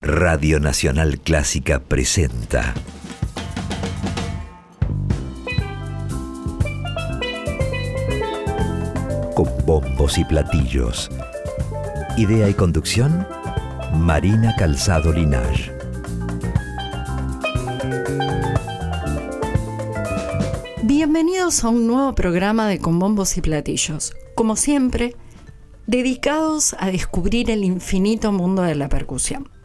Radio Nacional Clásica presenta. Con bombos y platillos. Idea y conducción, Marina Calzado Linaje. Bienvenidos a un nuevo programa de Con bombos y platillos. Como siempre, dedicados a descubrir el infinito mundo de la percusión.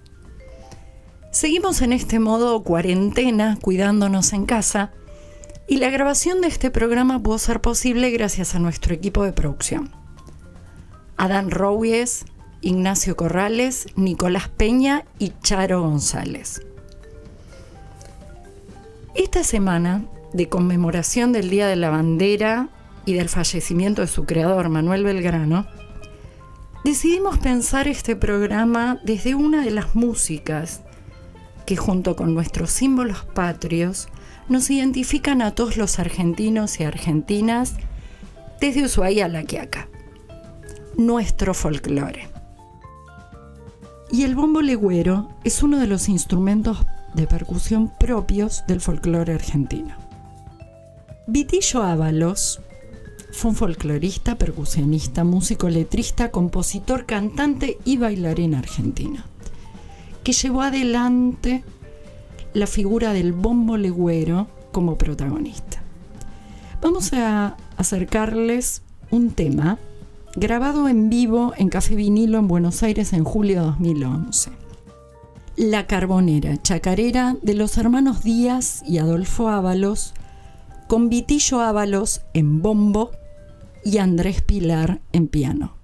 Seguimos en este modo cuarentena, cuidándonos en casa, y la grabación de este programa pudo ser posible gracias a nuestro equipo de producción. Adán Rouies, Ignacio Corrales, Nicolás Peña y Charo González. Esta semana, de conmemoración del Día de la Bandera y del fallecimiento de su creador, Manuel Belgrano, decidimos pensar este programa desde una de las músicas que junto con nuestros símbolos patrios nos identifican a todos los argentinos y argentinas desde Ushuaia a La Quiaca. Nuestro folclore. Y el bombo legüero es uno de los instrumentos de percusión propios del folclore argentino. Vitillo Ábalos fue un folclorista, percusionista, músico, letrista, compositor, cantante y bailarín argentino, que llevó adelante la figura del bombo legüero como protagonista. Vamos a acercarles un tema grabado en vivo en Café Vinilo en Buenos Aires en julio de 2011. La Carbonera, chacarera de los hermanos Díaz y Adolfo Ábalos, con Vitillo Ábalos en bombo y Andrés Pilar en piano.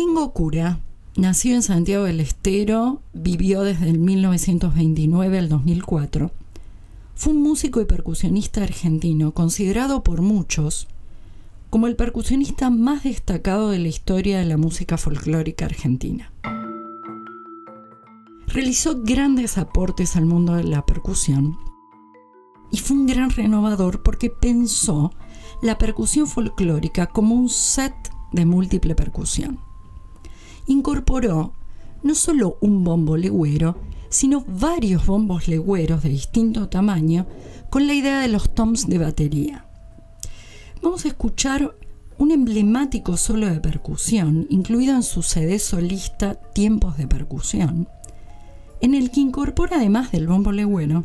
Domingo Cura, nacido en Santiago del Estero, vivió desde el 1929 al 2004. Fue un músico y percusionista argentino, considerado por muchos como el percusionista más destacado de la historia de la música folclórica argentina. Realizó grandes aportes al mundo de la percusión y fue un gran renovador porque pensó la percusión folclórica como un set de múltiple percusión incorporó no solo un bombo legüero, sino varios bombos legüeros de distinto tamaño con la idea de los toms de batería. Vamos a escuchar un emblemático solo de percusión, incluido en su CD solista Tiempos de Percusión, en el que incorpora además del bombo legüero,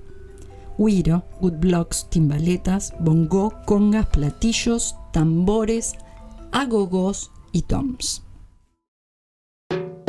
huiro, woodblocks, timbaletas, bongo, congas, platillos, tambores, agogos y toms. Y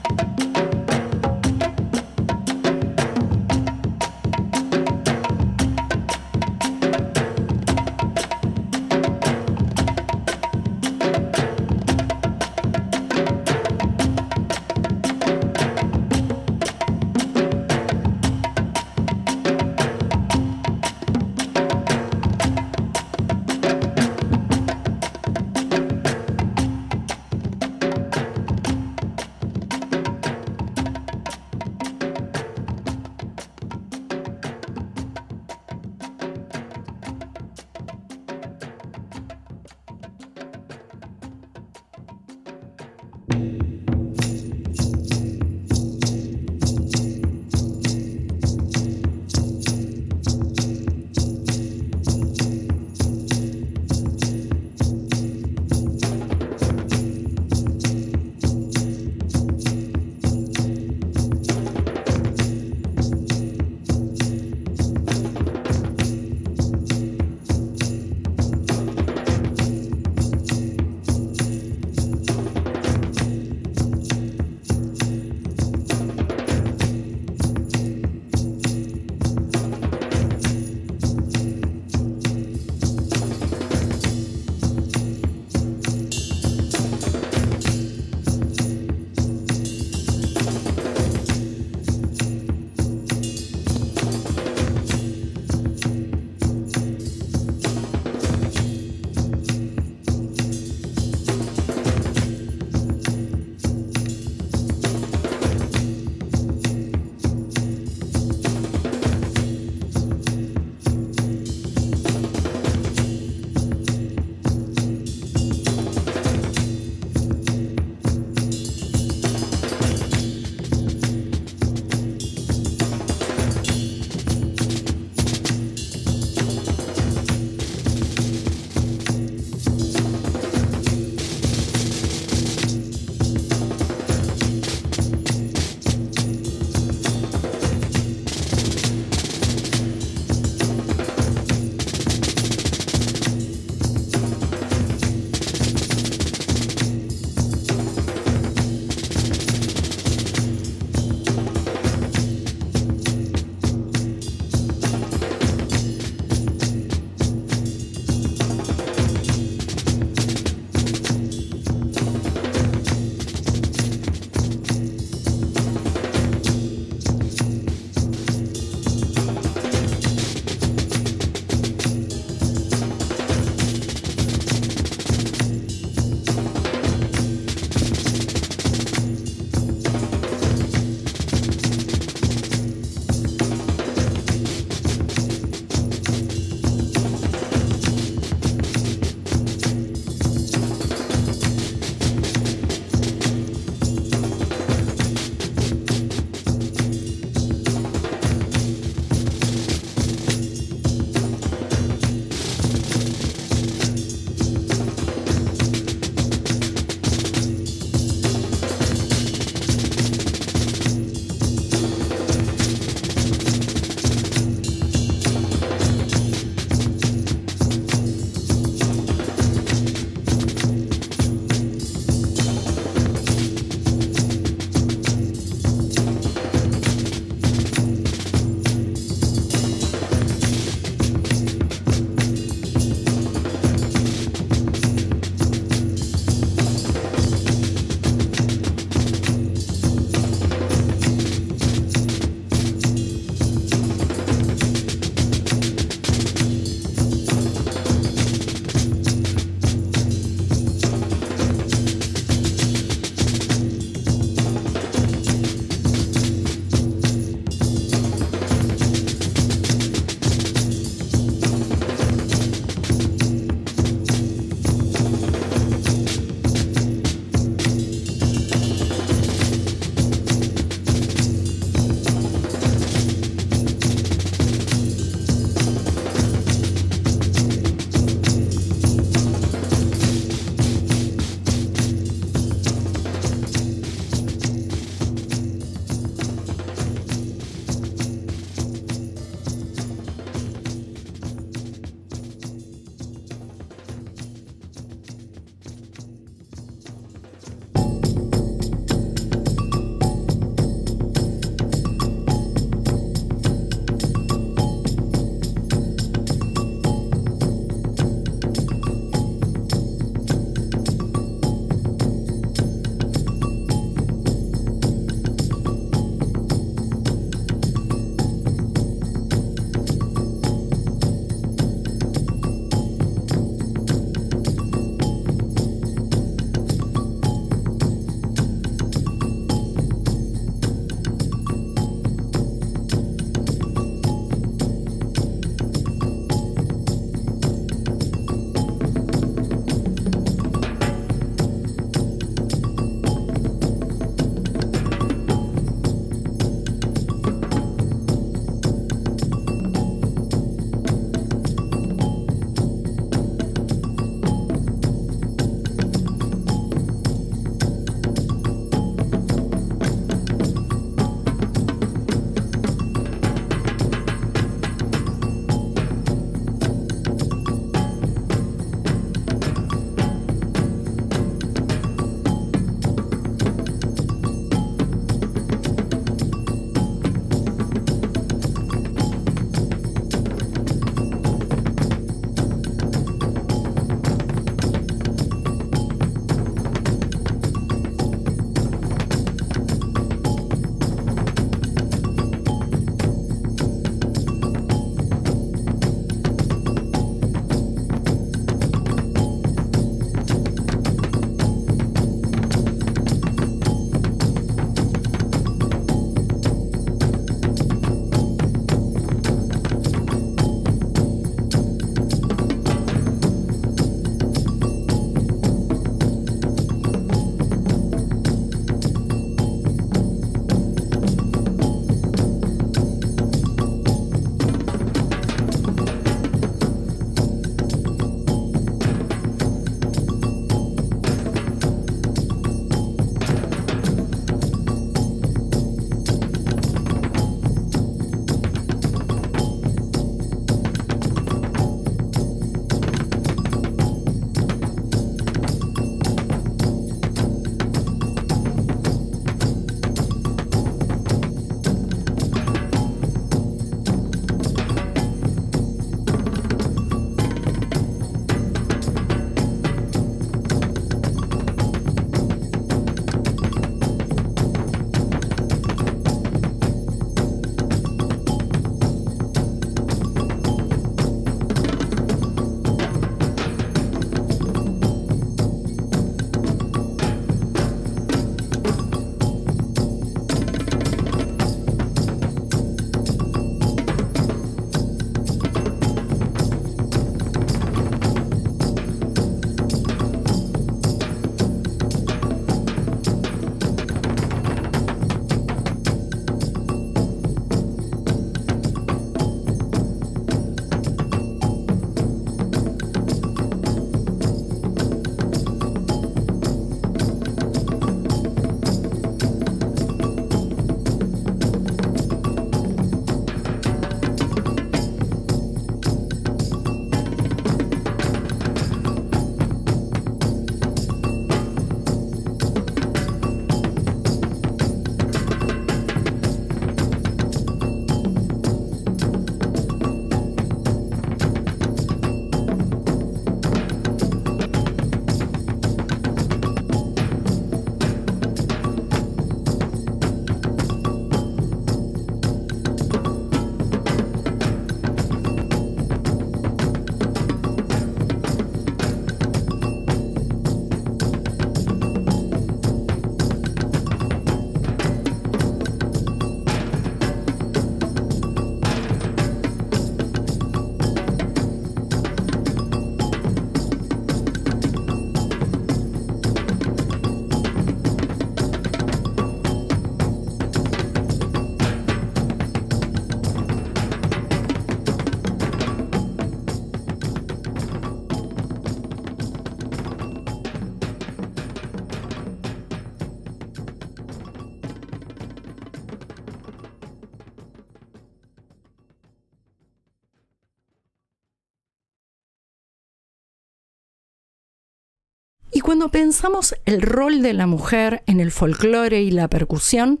Cuando pensamos el rol de la mujer en el folclore y la percusión,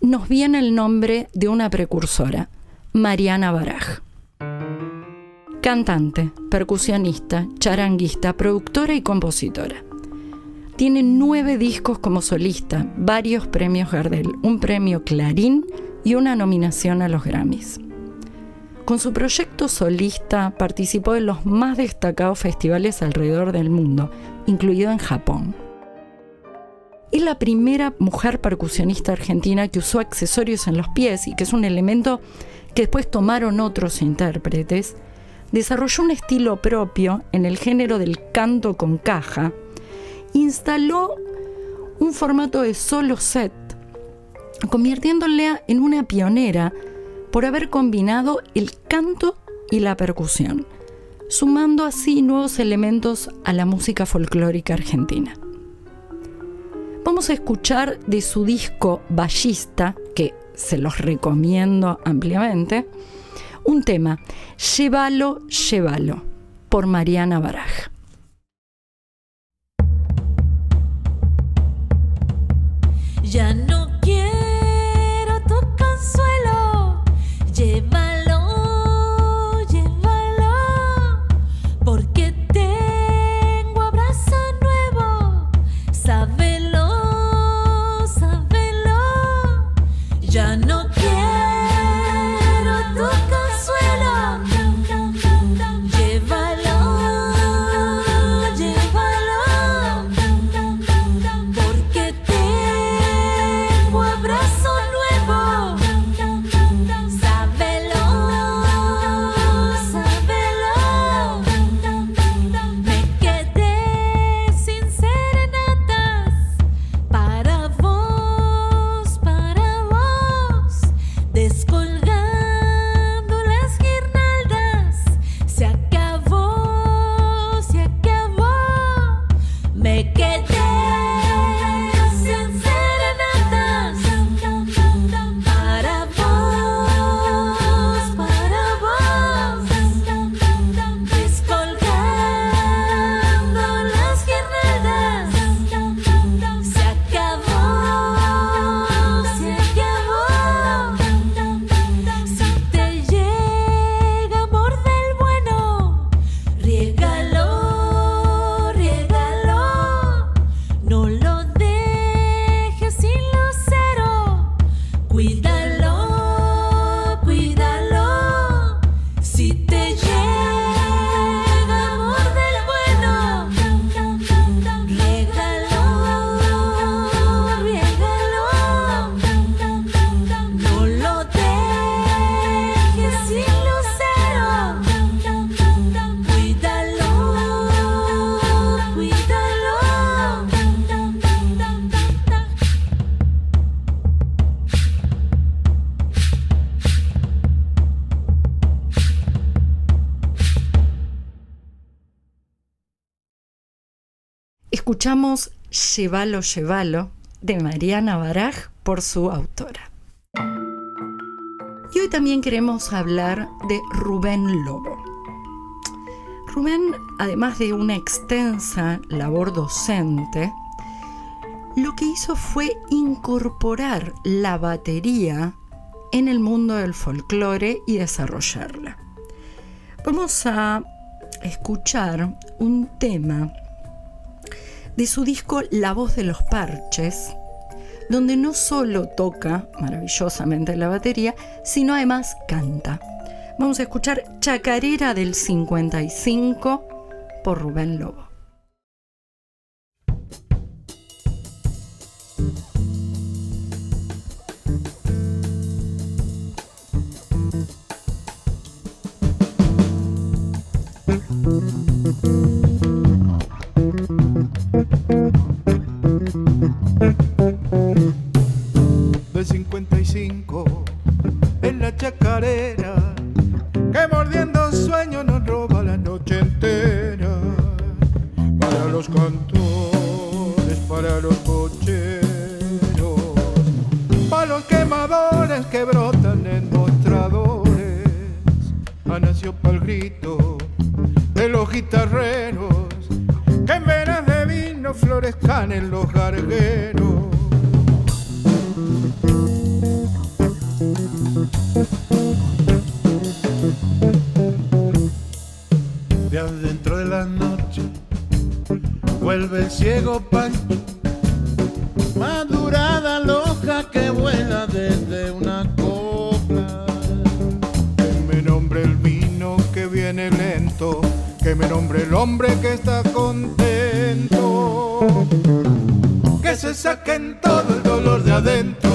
nos viene el nombre de una precursora, Mariana Baraj. Cantante, percusionista, charanguista, productora y compositora. Tiene nueve discos como solista, varios premios Gardel, un premio Clarín y una nominación a los Grammys. Con su proyecto solista participó en los más destacados festivales alrededor del mundo, incluido en Japón. Es la primera mujer percusionista argentina que usó accesorios en los pies y que es un elemento que después tomaron otros intérpretes. Desarrolló un estilo propio en el género del canto con caja. Instaló un formato de solo set, convirtiéndole en una pionera por haber combinado el canto y la percusión, sumando así nuevos elementos a la música folclórica argentina. Vamos a escuchar de su disco Ballista, que se los recomiendo ampliamente, un tema, Llévalo, llévalo, por Mariana Baraj. Ya no Escuchamos Llévalo, llévalo de Mariana Baraj por su autora. Y hoy también queremos hablar de Rubén Lobo. Rubén, además de una extensa labor docente, lo que hizo fue incorporar la batería en el mundo del folclore y desarrollarla. Vamos a escuchar un tema de su disco La voz de los parches, donde no solo toca maravillosamente la batería, sino además canta. Vamos a escuchar Chacarera del 55 por Rubén Lobo. 55 en la chacarera, que mordiendo sueño nos roba la noche entera. Para los cantores, para los cocheros, para los quemadores que brotan en mostradores. Ha nacido para el grito de los guitarreros que en venas de vino no florezcan en los gargueros. Ciego Pancho, madurada loja que vuela desde una copla. Que me nombre el vino que viene lento, que me nombre el hombre que está contento. Que se saquen todo el dolor de adentro.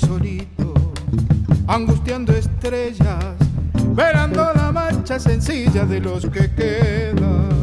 Solito, angustiando estrellas, velando la marcha sencilla de los que quedan.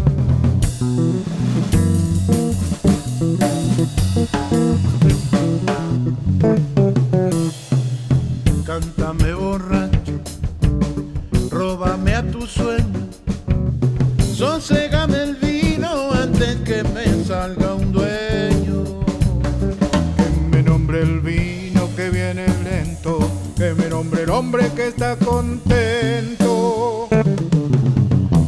Contento.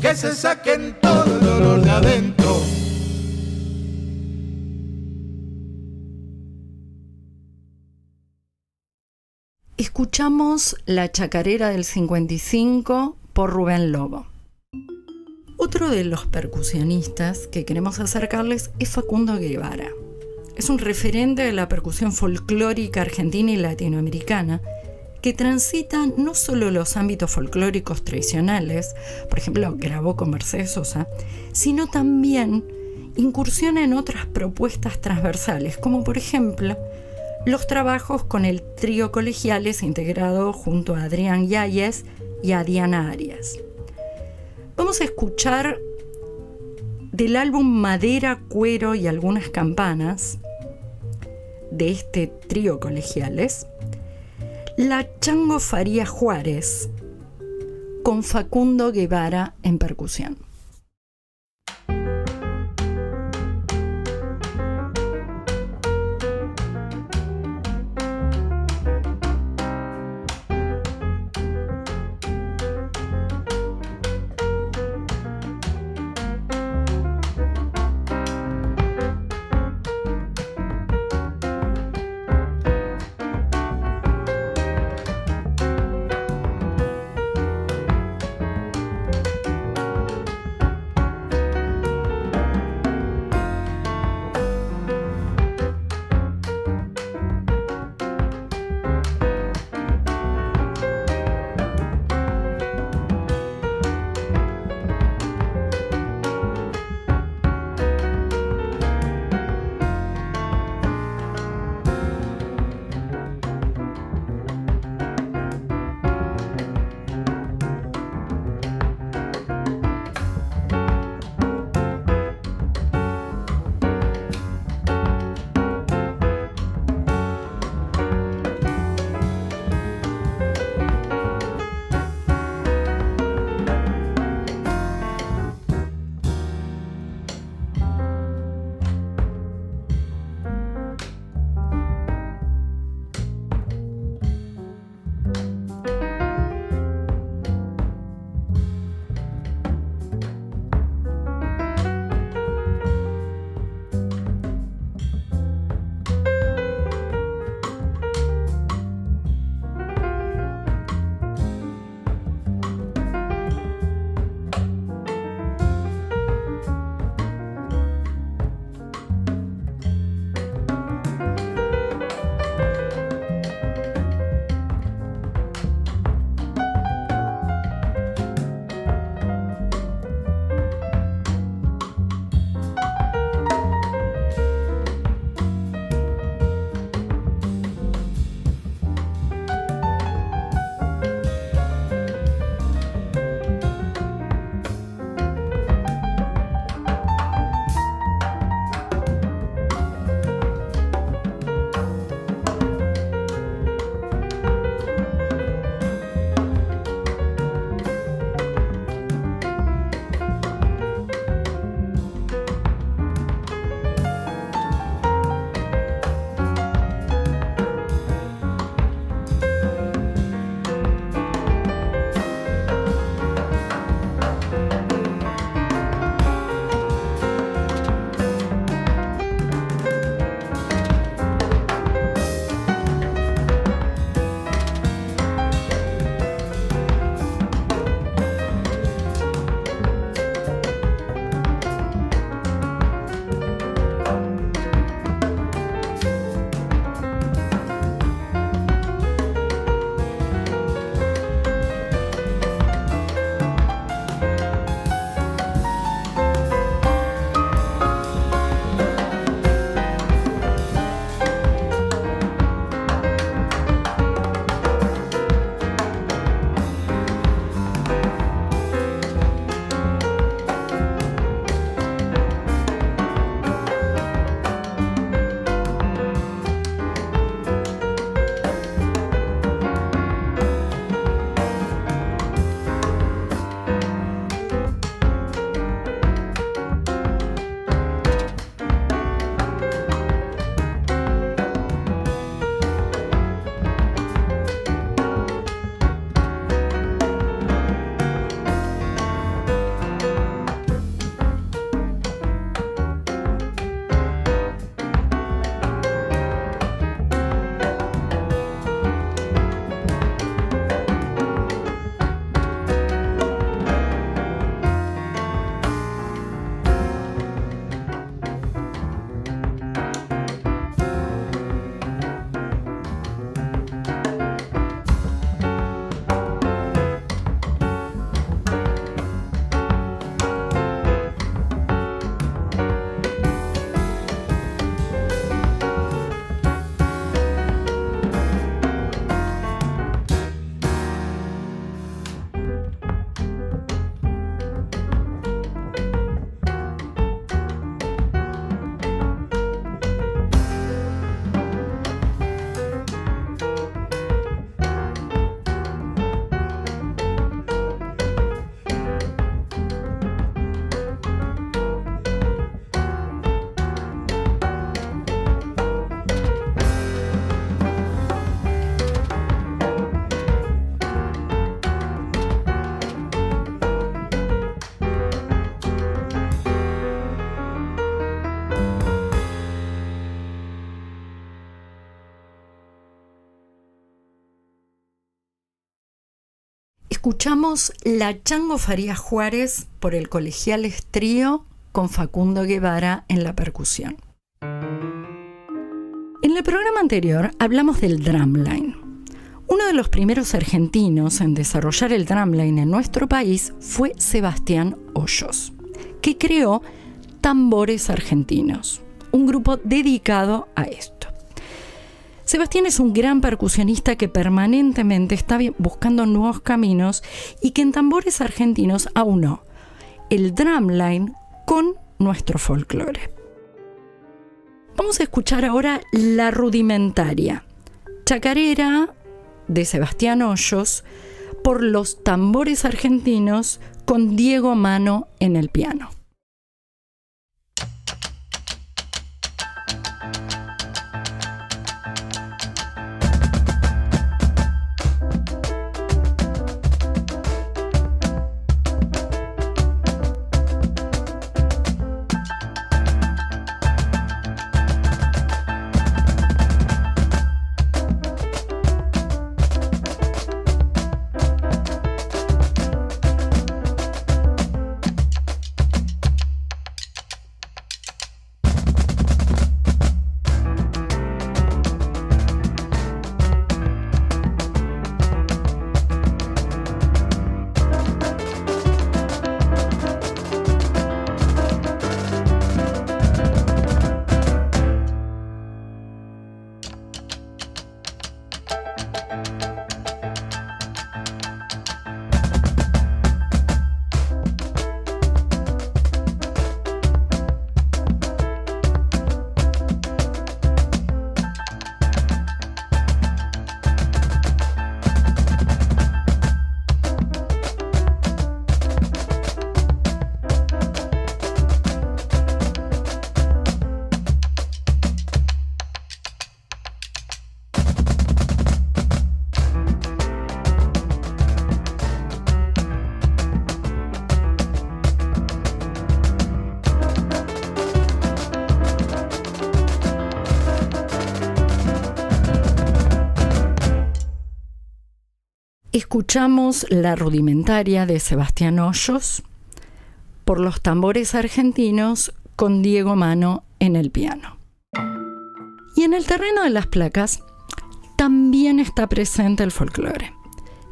Que se saquen todo el dolor. Escuchamos La Chacarera del 55 por Rubén Lobo. Otro de los percusionistas que queremos acercarles es Facundo Guevara. Es un referente de la percusión folclórica argentina y latinoamericana que transita no solo los ámbitos folclóricos tradicionales, por ejemplo, grabó con Mercedes Sosa, sino también incursiona en otras propuestas transversales, como por ejemplo los trabajos con el trío colegiales integrado junto a Adrián Yáñez y a Diana Arias. Vamos a escuchar del álbum Madera, Cuero y algunas campanas de este trío colegiales, La Chango Faría Juárez con Facundo Guevara en percusión. Escuchamos La Chango Faría Juárez por el Colegial Trío con Facundo Guevara en la percusión. En el programa anterior hablamos del drumline. Uno de los primeros argentinos en desarrollar el drumline en nuestro país fue Sebastián Hoyos, que creó Tambores Argentinos, un grupo dedicado a esto. Sebastián es un gran percusionista que permanentemente está buscando nuevos caminos y que en tambores argentinos aunó el drumline con nuestro folclore. Vamos a escuchar ahora La Rudimentaria, chacarera de Sebastián Hoyos por los tambores argentinos con Diego Mano en el piano. Escuchamos la rudimentaria de Sebastián Hoyos por los tambores argentinos con Diego Mano en el piano. Y en el terreno de las placas también está presente el folclore.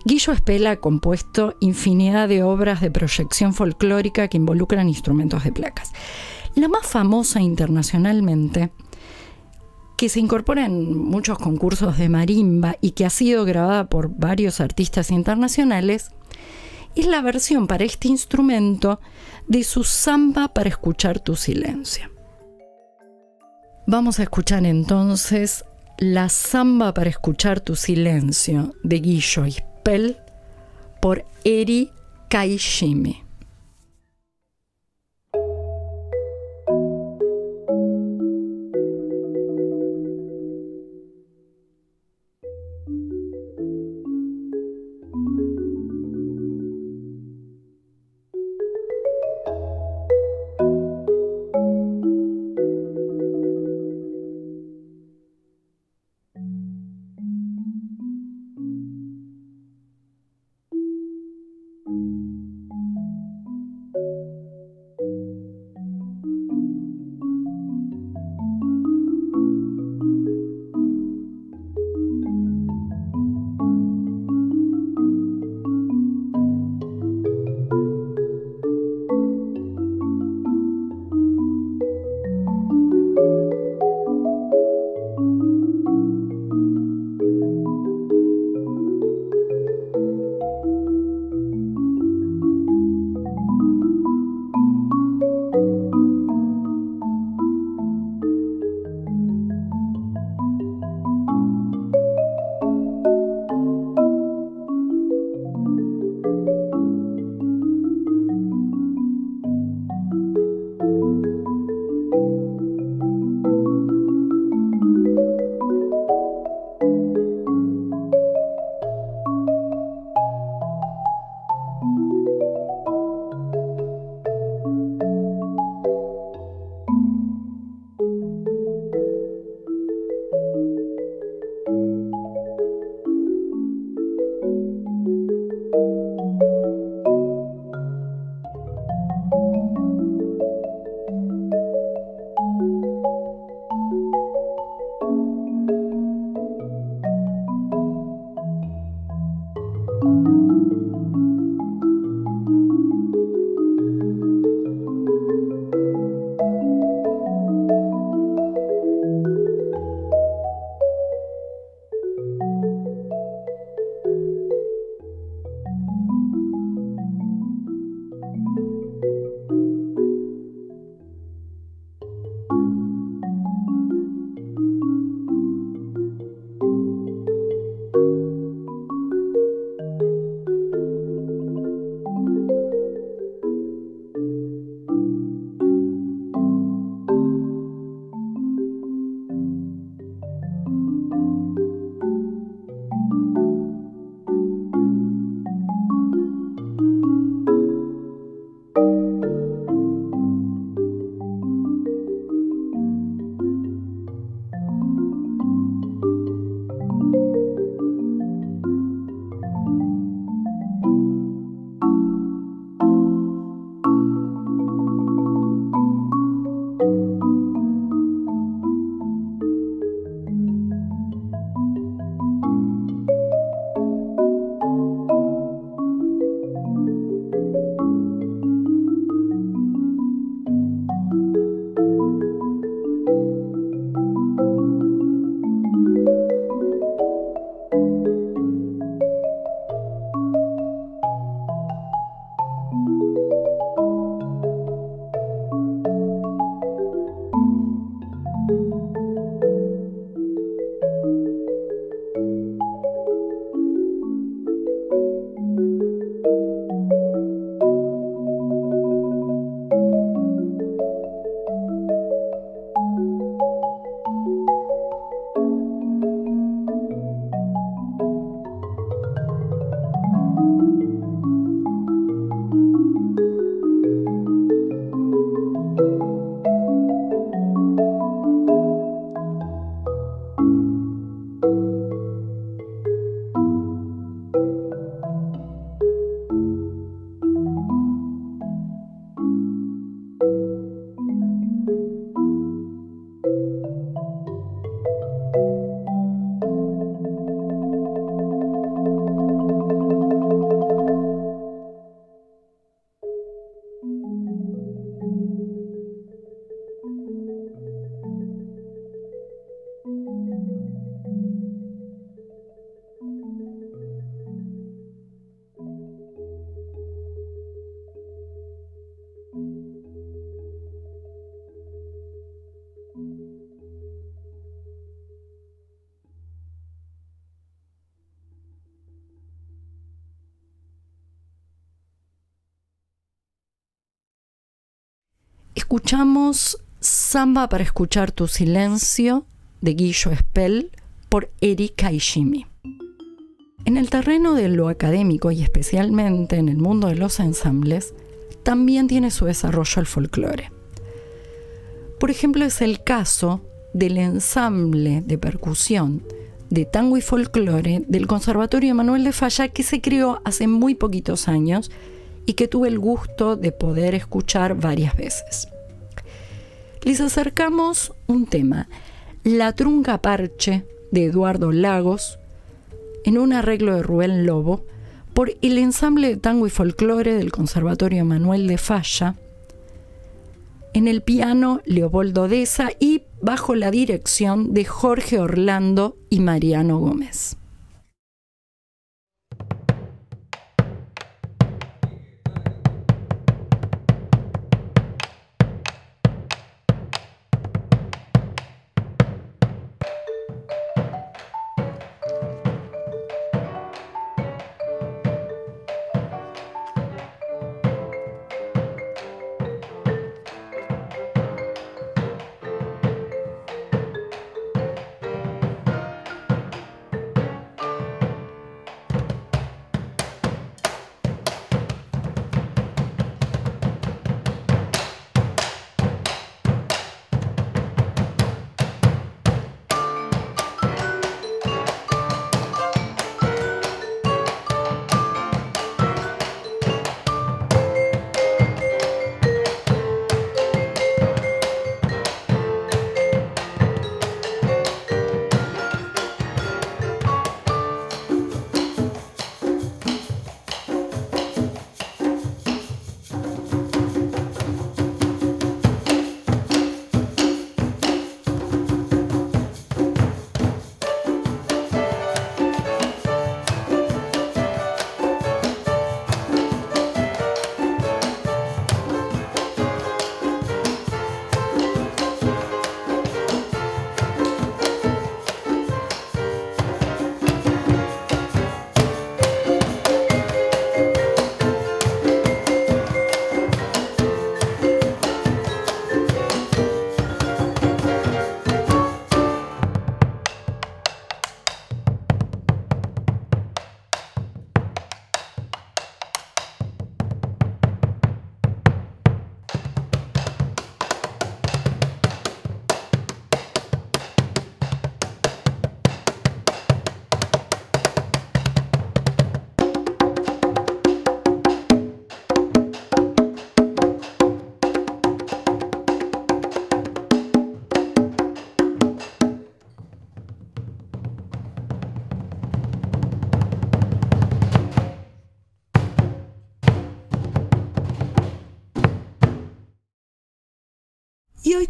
Guillo Espela ha compuesto infinidad de obras de proyección folclórica que involucran instrumentos de placas. La más famosa internacionalmente que se incorpora en muchos concursos de marimba y que ha sido grabada por varios artistas internacionales, es la versión para este instrumento de su samba para escuchar tu silencio. Vamos a escuchar entonces la samba para escuchar tu silencio de Guillo Ispel por Eri Kaishimi. Escuchamos Samba para escuchar tu silencio de Guillo Spell por Erika Ishimi. En el terreno de lo académico y especialmente en el mundo de los ensambles, también tiene su desarrollo el folclore. Por ejemplo, es el caso del ensamble de percusión de tango y folclore del Conservatorio Manuel de Falla que se creó hace muy poquitos años y que tuve el gusto de poder escuchar varias veces. Les acercamos un tema, La trunca parche de Eduardo Lagos, en un arreglo de Rubén Lobo, por el ensamble de tango y folclore del Conservatorio Manuel de Falla, en el piano Leopoldo Deza y bajo la dirección de Jorge Orlando y Mariano Gómez.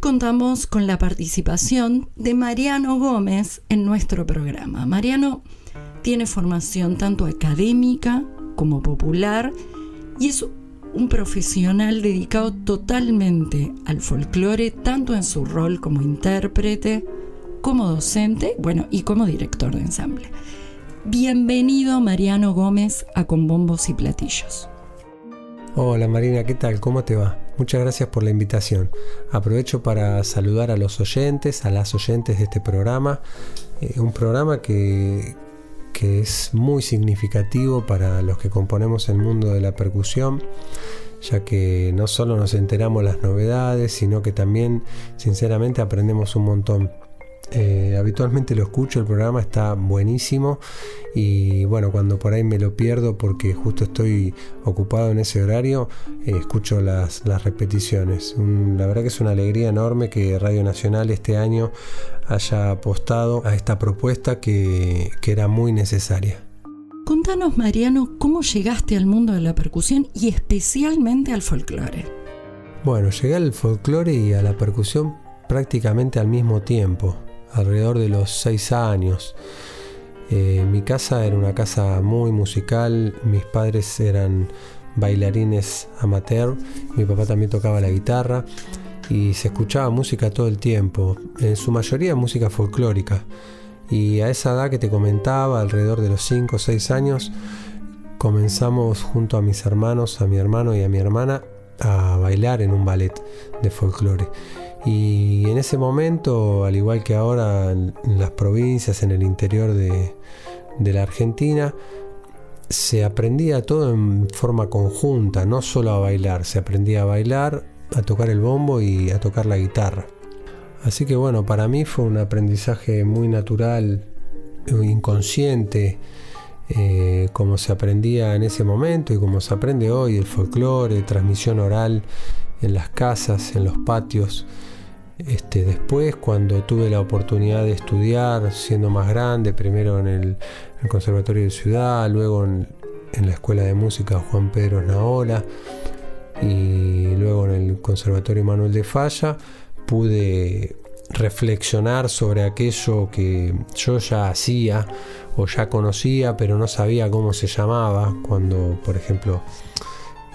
Contamos con la participación de Mariano Gómez en nuestro programa. Mariano tiene formación tanto académica como popular y es un profesional dedicado totalmente al folclore, tanto en su rol como intérprete, como docente, bueno, y como director de ensamble. Bienvenido Mariano Gómez a Con Bombos y Platillos. Hola Marina, ¿qué tal? ¿Cómo te va? Muchas gracias por la invitación. Aprovecho para saludar a los oyentes, a las oyentes de este programa. Eh, un programa que, que es muy significativo para los que componemos el mundo de la percusión, ya que no solo nos enteramos las novedades, sino que también sinceramente aprendemos un montón. Eh, habitualmente lo escucho, el programa está buenísimo y bueno, cuando por ahí me lo pierdo porque justo estoy ocupado en ese horario, eh, escucho las, repeticiones. la verdad que es una alegría enorme que Radio Nacional este año haya apostado a esta propuesta que, que era muy necesaria. Contanos, Mariano, cómo llegaste al mundo de la percusión y especialmente al folclore. Bueno, llegué al folclore y a la percusión prácticamente al mismo tiempo alrededor de los seis años. Eh, mi casa era una casa muy musical, mis padres eran bailarines amateur, mi papá también tocaba la guitarra y se escuchaba música todo el tiempo, en su mayoría música folclórica. Y a esa edad que te comentaba, alrededor de los 5 o 6 años, comenzamos junto a mis hermanos, a mi hermano y a mi hermana, a bailar en un ballet de folclore. Y en ese momento, al igual que ahora en las provincias, en el interior de, la Argentina, se aprendía todo en forma conjunta, no solo a bailar, se aprendía a bailar, a tocar el bombo y a tocar la guitarra. Así que bueno, para mí fue un aprendizaje muy natural, inconsciente, eh, como se aprendía en ese momento y como se aprende hoy, el folclore, transmisión oral en las casas, en los patios. Este, después, cuando tuve la oportunidad de estudiar, siendo más grande, primero en el, Conservatorio de Ciudad, luego en, la Escuela de Música Juan Pedro Naola y luego en el Conservatorio Manuel de Falla, pude reflexionar sobre aquello que yo ya hacía o ya conocía, pero no sabía cómo se llamaba, cuando, por ejemplo,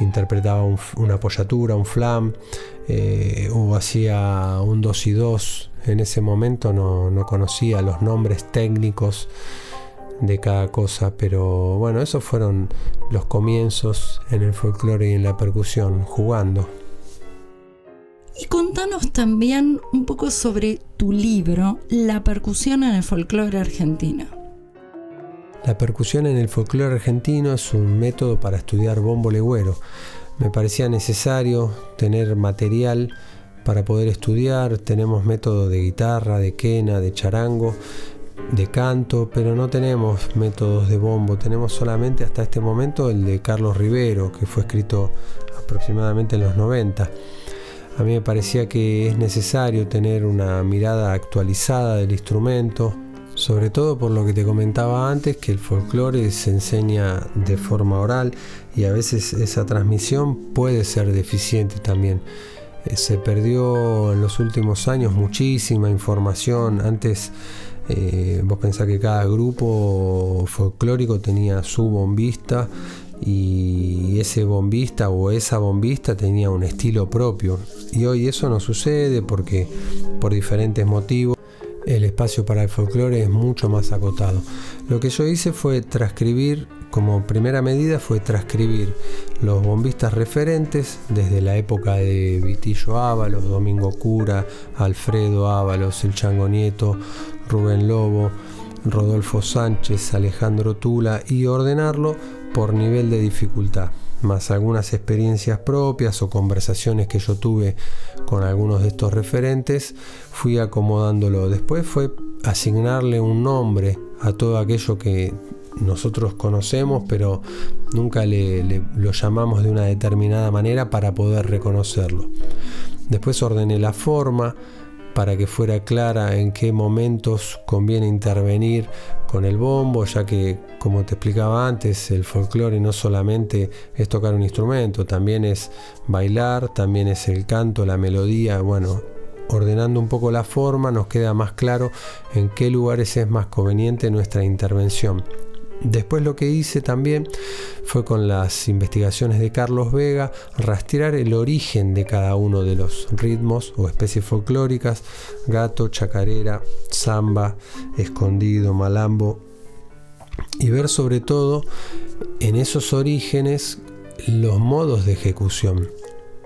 interpretaba una apoyatura, un flam, eh, o hacía un 2 y 2. En ese momento no, no, conocía los nombres técnicos de cada cosa, pero bueno, esos fueron los comienzos en el folclore y en la percusión, jugando. Y contanos también un poco sobre tu libro, La percusión en el folclore argentino. La percusión en el folclore argentino es un método para estudiar bombo legüero. Me parecía necesario tener material para poder estudiar. Tenemos método de guitarra, de quena, de charango, de canto, pero no tenemos métodos de bombo. Tenemos solamente hasta este momento el de Carlos Rivero, que fue escrito aproximadamente en los 90. A mí me parecía que es necesario tener una mirada actualizada del instrumento, sobre todo por lo que te comentaba antes, que el folclore se enseña de forma oral y a veces esa transmisión puede ser deficiente también. Eh, se perdió en los últimos años muchísima información. Antes eh, vos pensás que cada grupo folclórico tenía su bombista y ese bombista o esa bombista tenía un estilo propio. Y hoy eso no sucede porque por diferentes motivos el espacio para el folclore es mucho más acotado. Lo que yo hice fue transcribir, como primera medida fue transcribir los bombistas referentes desde la época de Vitillo Ábalos, Domingo Cura, Alfredo Ábalos, El Chango Nieto, Rubén Lobo, Rodolfo Sánchez, Alejandro Tula y ordenarlo por nivel de dificultad más algunas experiencias propias o conversaciones que yo tuve con algunos de estos referentes, fui acomodándolo. Después fue asignarle un nombre a todo aquello que nosotros conocemos, pero nunca le, lo llamamos de una determinada manera para poder reconocerlo. Después ordené la forma, para que fuera clara en qué momentos conviene intervenir con el bombo, ya que, como te explicaba antes, el folclore no solamente es tocar un instrumento, también es bailar, también es el canto, la melodía, bueno, ordenando un poco la forma nos queda más claro en qué lugares es más conveniente nuestra intervención. Después lo que hice también fue con las investigaciones de Carlos Vega rastrear el origen de cada uno de los ritmos o especies folclóricas, gato, chacarera, samba, escondido, malambo, y ver sobre todo en esos orígenes los modos de ejecución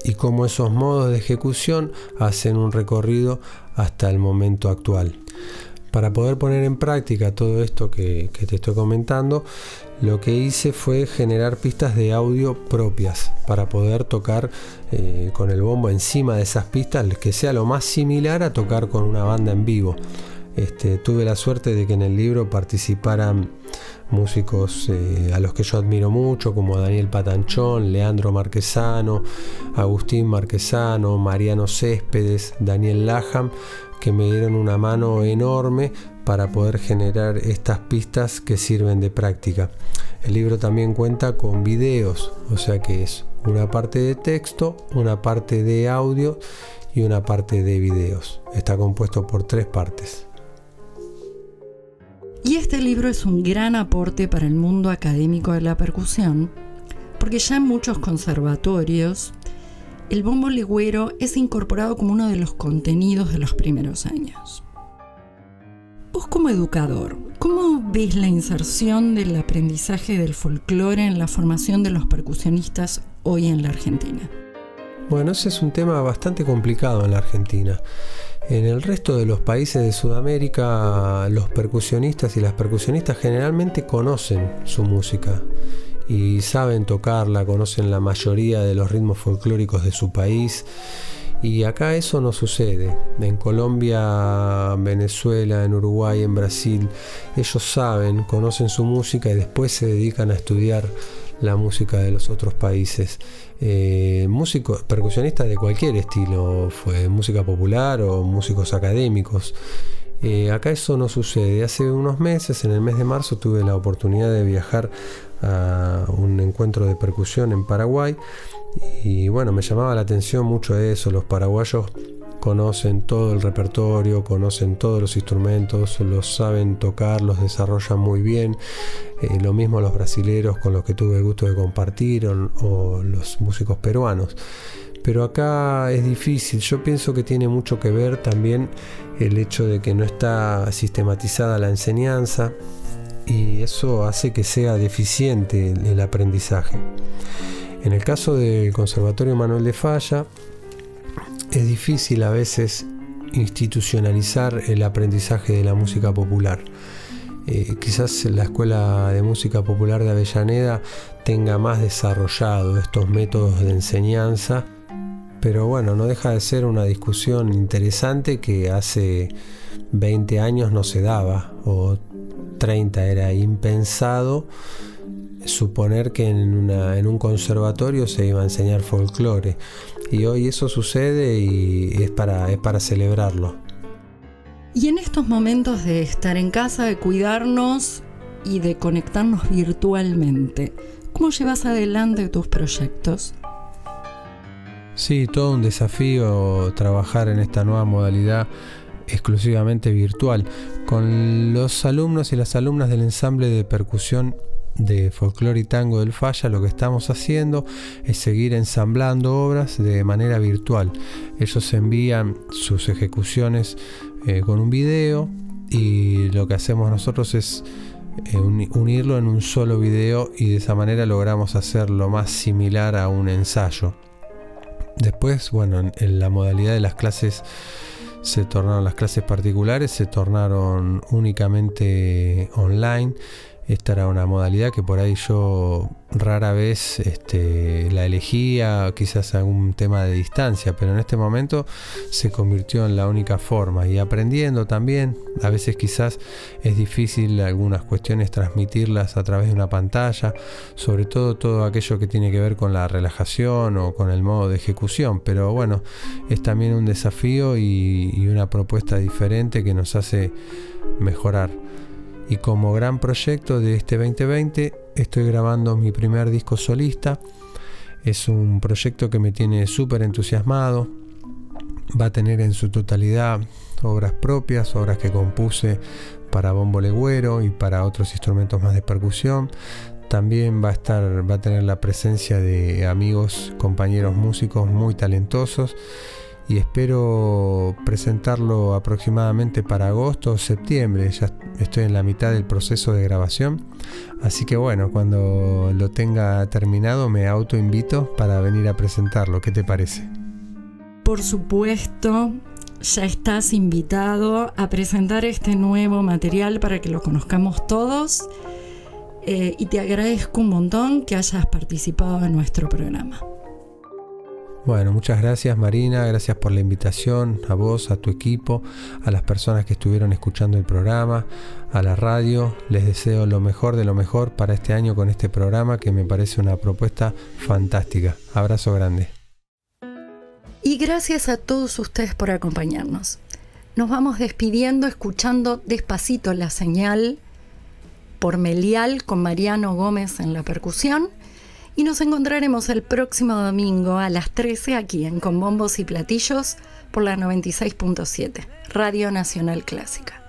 y cómo esos modos de ejecución hacen un recorrido hasta el momento actual para poder poner en práctica todo esto que, te estoy comentando, lo que hice fue generar pistas de audio propias para poder tocar eh, con el bombo encima de esas pistas, que sea lo más similar a tocar con una banda en vivo. Este, tuve la suerte de que en el libro participaran músicos eh, a los que yo admiro mucho, como Daniel Patanchón, Leandro Marquesano, Agustín Marquesano, Mariano Céspedes, Daniel Laham, que me dieron una mano enorme para poder generar estas pistas que sirven de práctica. El libro también cuenta con videos, o sea que es una parte de texto, una parte de audio y una parte de videos. Está compuesto por tres partes. Y este libro es un gran aporte para el mundo académico de la percusión, porque ya en muchos conservatorios el bombo legüero es incorporado como uno de los contenidos de los primeros años. Vos como educador, ¿cómo ves la inserción del aprendizaje del folclore en la formación de los percusionistas hoy en la Argentina? Bueno, ese es un tema bastante complicado en la Argentina. En el resto de los países de Sudamérica, los percusionistas y las percusionistas generalmente conocen su música y saben tocarla, conocen la mayoría de los ritmos folclóricos de su país. Y acá eso no sucede. En Colombia, Venezuela, en Uruguay, en Brasil, ellos saben, conocen su música y después se dedican a estudiar la música de los otros países. Eh, músicos, percusionistas de cualquier estilo, fue música popular o músicos académicos. Eh, acá eso no sucede. Hace unos meses, en el mes de marzo, tuve la oportunidad de viajar a un encuentro de percusión en Paraguay y bueno, me llamaba la atención mucho eso. Los paraguayos conocen todo el repertorio, conocen todos los instrumentos, los saben tocar, los desarrollan muy bien. Eh, lo mismo los brasileros con los que tuve el gusto de compartir o, los músicos peruanos. Pero acá es difícil, yo pienso que tiene mucho que ver también el hecho de que no está sistematizada la enseñanza y eso hace que sea deficiente el aprendizaje. En el caso del Conservatorio Manuel de Falla, es difícil a veces institucionalizar el aprendizaje de la música popular. Eh, quizás la Escuela de Música Popular de Avellaneda tenga más desarrollado estos métodos de enseñanza, pero bueno, no deja de ser una discusión interesante que hace 20 años no se daba, o 30 era impensado suponer que en, en un conservatorio se iba a enseñar folclore. Y hoy eso sucede y es para, es para celebrarlo. Y en estos momentos de estar en casa, de cuidarnos y de conectarnos virtualmente, ¿cómo llevas adelante tus proyectos? Sí, todo un desafío trabajar en esta nueva modalidad exclusivamente virtual. Con los alumnos y las alumnas del ensamble de percusión de folclore y tango del Falla, lo que estamos haciendo es seguir ensamblando obras de manera virtual. Ellos envían sus ejecuciones eh, con un video y lo que hacemos nosotros es eh, unirlo en un solo video y de esa manera logramos hacerlo más similar a un ensayo. Después, bueno, en la modalidad de las clases se tornaron las clases particulares, se tornaron únicamente online esta era una modalidad que por ahí yo rara vez este, la elegía, quizás algún tema de distancia, pero en este momento se convirtió en la única forma y aprendiendo también, a veces quizás es difícil algunas cuestiones transmitirlas a través de una pantalla, sobre todo todo aquello que tiene que ver con la relajación o con el modo de ejecución, pero bueno, es también un desafío y una propuesta diferente que nos hace mejorar. Y como gran proyecto de este 2020 estoy grabando mi primer disco solista. Es un proyecto que me tiene súper entusiasmado. Va a tener en su totalidad obras propias, obras que compuse para bombo legüero y para otros instrumentos más de percusión. También va a estar, va a tener la presencia de amigos, compañeros músicos muy talentosos y espero presentarlo aproximadamente para agosto o septiembre. Ya estoy en la mitad del proceso de grabación. Así que bueno, cuando lo tenga terminado me autoinvito para venir a presentarlo. ¿Qué te parece? Por supuesto, ya estás invitado a presentar este nuevo material para que lo conozcamos todos. Eh, y te agradezco un montón que hayas participado en nuestro programa. Bueno, muchas gracias Marina, gracias por la invitación, a vos, a tu equipo, a las personas que estuvieron escuchando el programa, a la radio. Les deseo lo mejor de lo mejor para este año con este programa que me parece una propuesta fantástica. Abrazo grande. Y gracias a todos ustedes por acompañarnos. Nos vamos despidiendo escuchando despacito la señal por Melial con Mariano Gómez en la percusión y nos encontraremos el próximo domingo a las 13 aquí en Con Bombos y Platillos por la 96.7, Radio Nacional Clásica.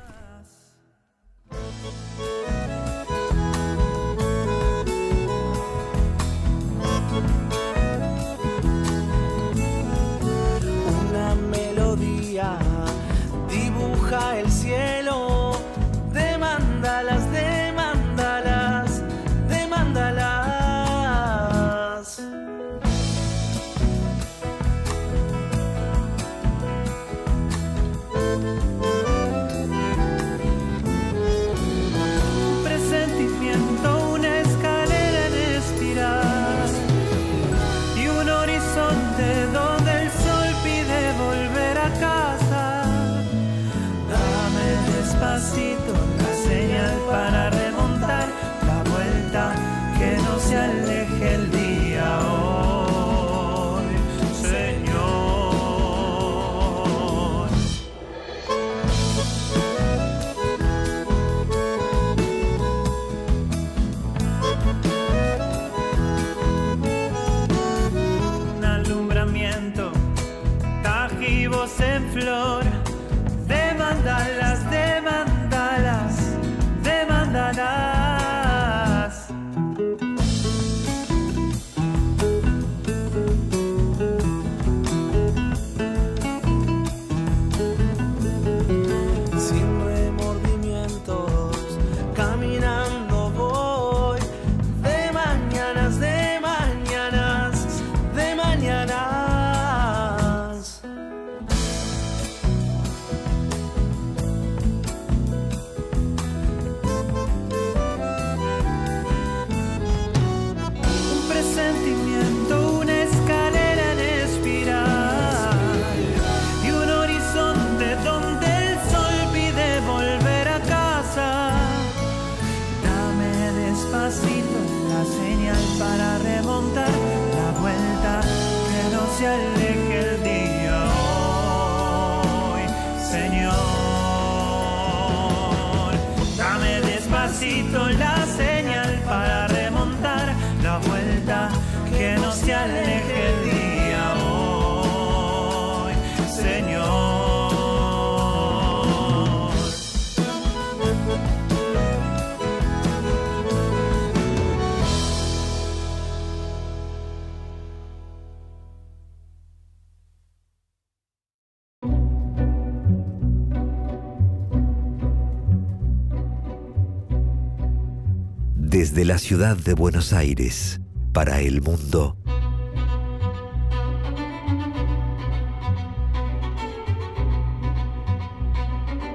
la ciudad de Buenos Aires para el mundo.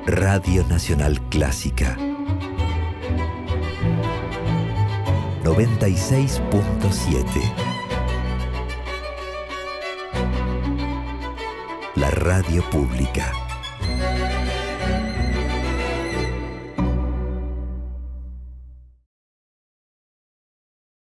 Radio Nacional Clásica 96.7 La radio pública.